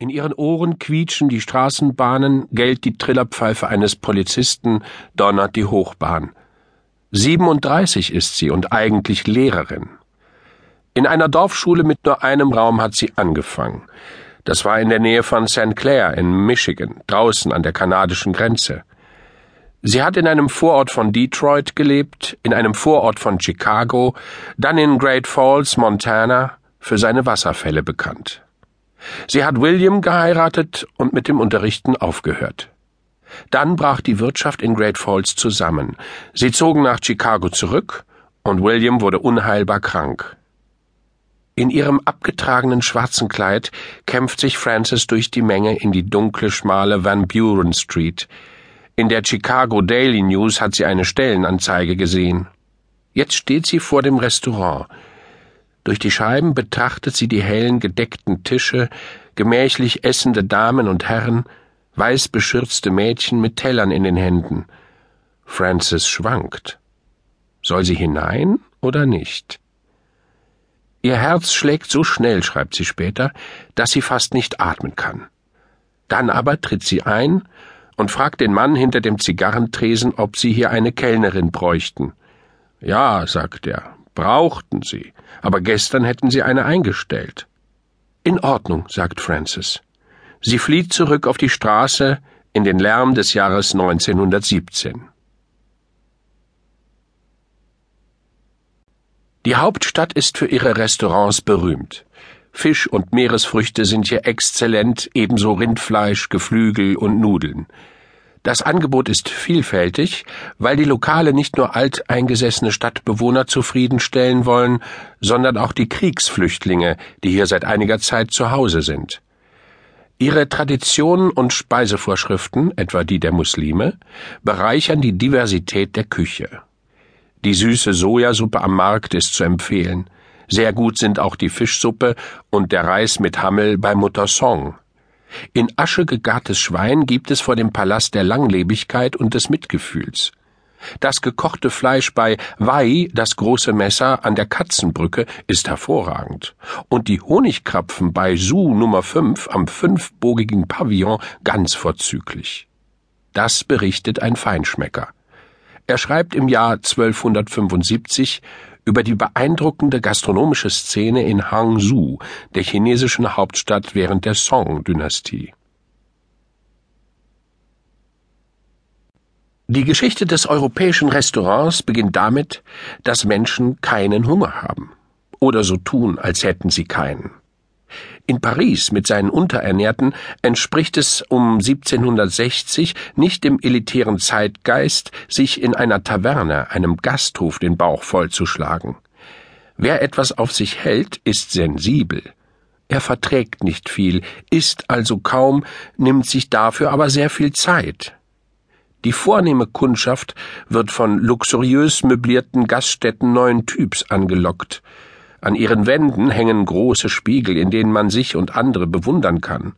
In ihren Ohren quietschen die Straßenbahnen, gellt die Trillerpfeife eines Polizisten, donnert die Hochbahn. 37 ist sie und eigentlich Lehrerin. In einer Dorfschule mit nur einem Raum hat sie angefangen. Das war in der Nähe von St. Clair in Michigan, draußen an der kanadischen Grenze. Sie hat in einem Vorort von Detroit gelebt, in einem Vorort von Chicago, dann in Great Falls, Montana, für seine Wasserfälle bekannt. Sie hat William geheiratet und mit dem Unterrichten aufgehört. Dann brach die Wirtschaft in Great Falls zusammen. Sie zogen nach Chicago zurück und William wurde unheilbar krank. In ihrem abgetragenen schwarzen Kleid kämpft sich Frances durch die Menge in die dunkle, schmale Van Buren Street. In der Chicago Daily News hat sie eine Stellenanzeige gesehen. Jetzt steht sie vor dem Restaurant. Durch die Scheiben betrachtet sie die hellen gedeckten Tische, gemächlich essende Damen und Herren, weiß beschürzte Mädchen mit Tellern in den Händen. Frances schwankt. Soll sie hinein oder nicht? Ihr Herz schlägt so schnell, schreibt sie später, dass sie fast nicht atmen kann. Dann aber tritt sie ein und fragt den Mann hinter dem Zigarrentresen, ob sie hier eine Kellnerin bräuchten. Ja, sagt er, brauchten sie, aber gestern hätten sie eine eingestellt. In Ordnung, sagt Francis. Sie flieht zurück auf die Straße in den Lärm des Jahres 1917. Die Hauptstadt ist für ihre Restaurants berühmt. Fisch und Meeresfrüchte sind hier exzellent, ebenso Rindfleisch, Geflügel und Nudeln. Das Angebot ist vielfältig, weil die Lokale nicht nur alteingesessene Stadtbewohner zufriedenstellen wollen, sondern auch die Kriegsflüchtlinge, die hier seit einiger Zeit zu Hause sind. Ihre Traditionen und Speisevorschriften, etwa die der Muslime, bereichern die Diversität der Küche. Die süße Sojasuppe am Markt ist zu empfehlen. Sehr gut sind auch die Fischsuppe und der Reis mit Hammel bei Mutter Song. In Asche gegartes Schwein gibt es vor dem Palast der Langlebigkeit und des Mitgefühls. Das gekochte Fleisch bei Wai, das große Messer an der Katzenbrücke, ist hervorragend. Und die Honigkrapfen bei Su Nummer 5 am fünfbogigen Pavillon ganz vorzüglich. Das berichtet ein Feinschmecker. Er schreibt im Jahr 1275 über die beeindruckende gastronomische Szene in Hangzhou, der chinesischen Hauptstadt während der Song-Dynastie. Die Geschichte des europäischen Restaurants beginnt damit, dass Menschen keinen Hunger haben oder so tun, als hätten sie keinen. In Paris mit seinen Unterernährten entspricht es um 1760 nicht dem elitären Zeitgeist, sich in einer Taverne, einem Gasthof, den Bauch vollzuschlagen. Wer etwas auf sich hält, ist sensibel. Er verträgt nicht viel, isst also kaum, nimmt sich dafür aber sehr viel Zeit. Die vornehme Kundschaft wird von luxuriös möblierten Gaststätten neuen Typs angelockt. An ihren Wänden hängen große Spiegel, in denen man sich und andere bewundern kann.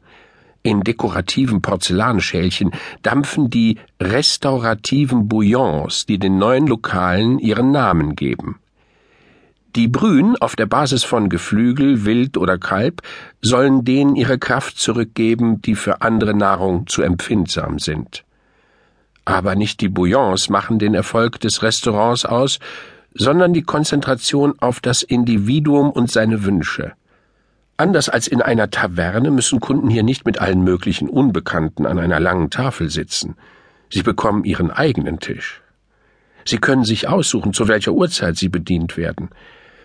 In dekorativen Porzellanschälchen dampfen die restaurativen Bouillons, die den neuen Lokalen ihren Namen geben. Die Brühen auf der Basis von Geflügel, Wild oder Kalb sollen denen ihre Kraft zurückgeben, die für andere Nahrung zu empfindsam sind. Aber nicht die Bouillons machen den Erfolg des Restaurants aus, sondern die Konzentration auf das Individuum und seine Wünsche. Anders als in einer Taverne müssen Kunden hier nicht mit allen möglichen Unbekannten an einer langen Tafel sitzen. Sie bekommen ihren eigenen Tisch. Sie können sich aussuchen, zu welcher Uhrzeit sie bedient werden.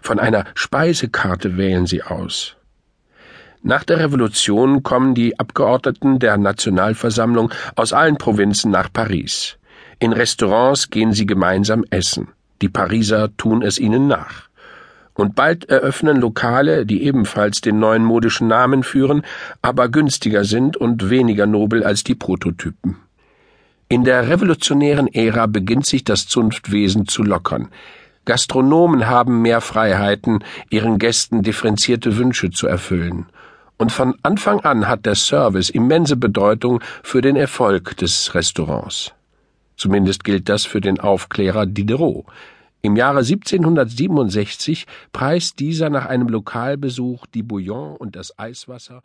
Von einer Speisekarte wählen sie aus. Nach der Revolution kommen die Abgeordneten der Nationalversammlung aus allen Provinzen nach Paris. In Restaurants gehen sie gemeinsam essen. Die Pariser tun es ihnen nach. Und bald eröffnen Lokale, die ebenfalls den neuen modischen Namen führen, aber günstiger sind und weniger nobel als die Prototypen. In der revolutionären Ära beginnt sich das Zunftwesen zu lockern. Gastronomen haben mehr Freiheiten, ihren Gästen differenzierte Wünsche zu erfüllen. Und von Anfang an hat der Service immense Bedeutung für den Erfolg des Restaurants. Zumindest gilt das für den Aufklärer Diderot. Im Jahre 1767 preist dieser nach einem Lokalbesuch die Bouillon und das Eiswasser